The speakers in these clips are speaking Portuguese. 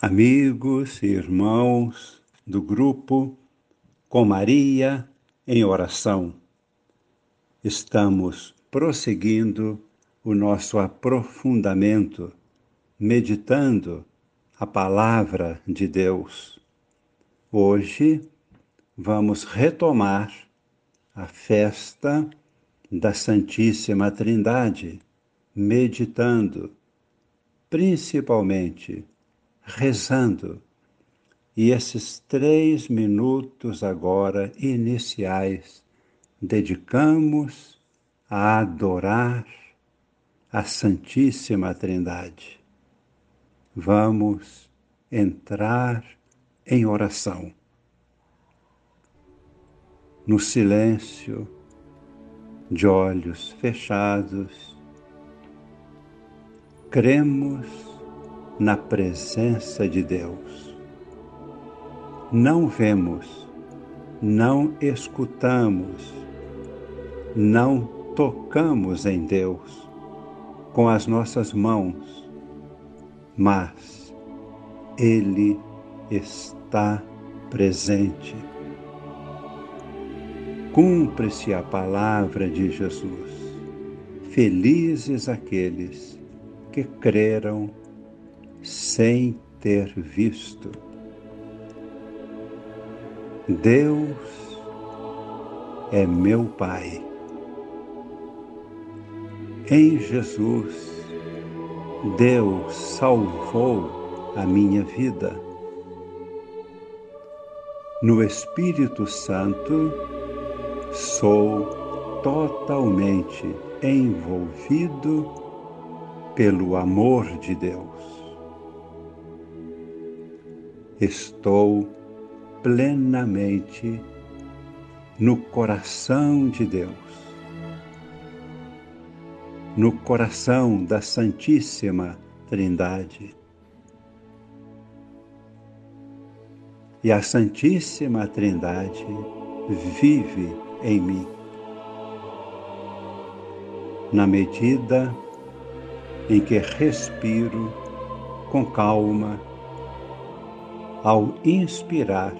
amigos e irmãos do grupo Com Maria em Oração. Estamos prosseguindo o nosso aprofundamento, meditando a palavra de Deus. Hoje vamos retomar a festa da Santíssima Trindade, meditando principalmente rezando. E esses três minutos agora iniciais dedicamos a adorar a Santíssima Trindade. Vamos entrar em oração. No silêncio, de olhos fechados, cremos na presença de Deus. Não vemos, não escutamos, não tocamos em Deus com as nossas mãos, mas Ele está presente. Cumpre-se a palavra de Jesus. Felizes aqueles que creram sem ter visto. Deus é meu Pai. Em Jesus, Deus salvou a minha vida. No Espírito Santo, sou totalmente envolvido pelo amor de Deus estou plenamente no coração de Deus, no coração da Santíssima Trindade. E a Santíssima Trindade vive em mim. Na medida em que respiro com calma ao inspirar,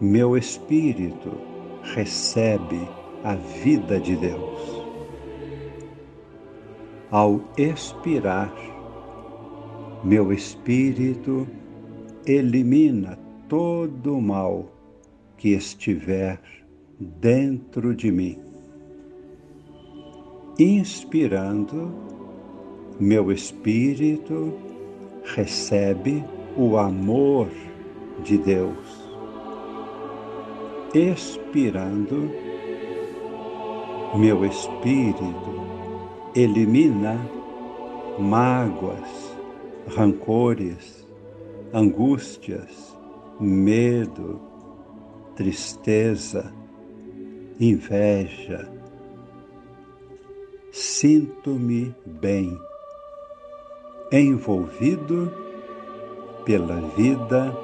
meu espírito recebe a vida de Deus. Ao expirar, meu espírito elimina todo o mal que estiver dentro de mim. Inspirando, meu espírito recebe o amor de Deus, expirando, meu espírito elimina mágoas, rancores, angústias, medo, tristeza, inveja. Sinto-me bem, envolvido pela vida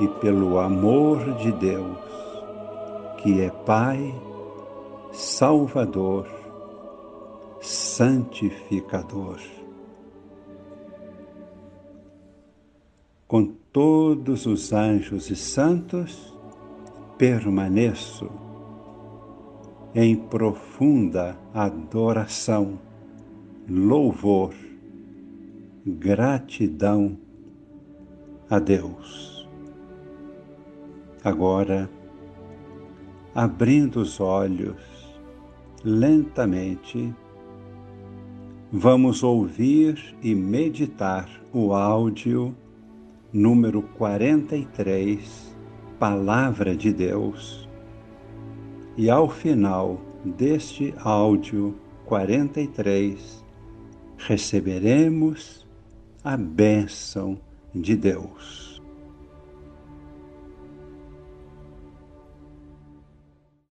e pelo amor de Deus, que é Pai, Salvador, Santificador. Com todos os anjos e santos, permaneço em profunda adoração, louvor, gratidão a Deus. Agora, abrindo os olhos lentamente, vamos ouvir e meditar o áudio número 43, Palavra de Deus. E ao final deste áudio 43, receberemos a bênção de Deus.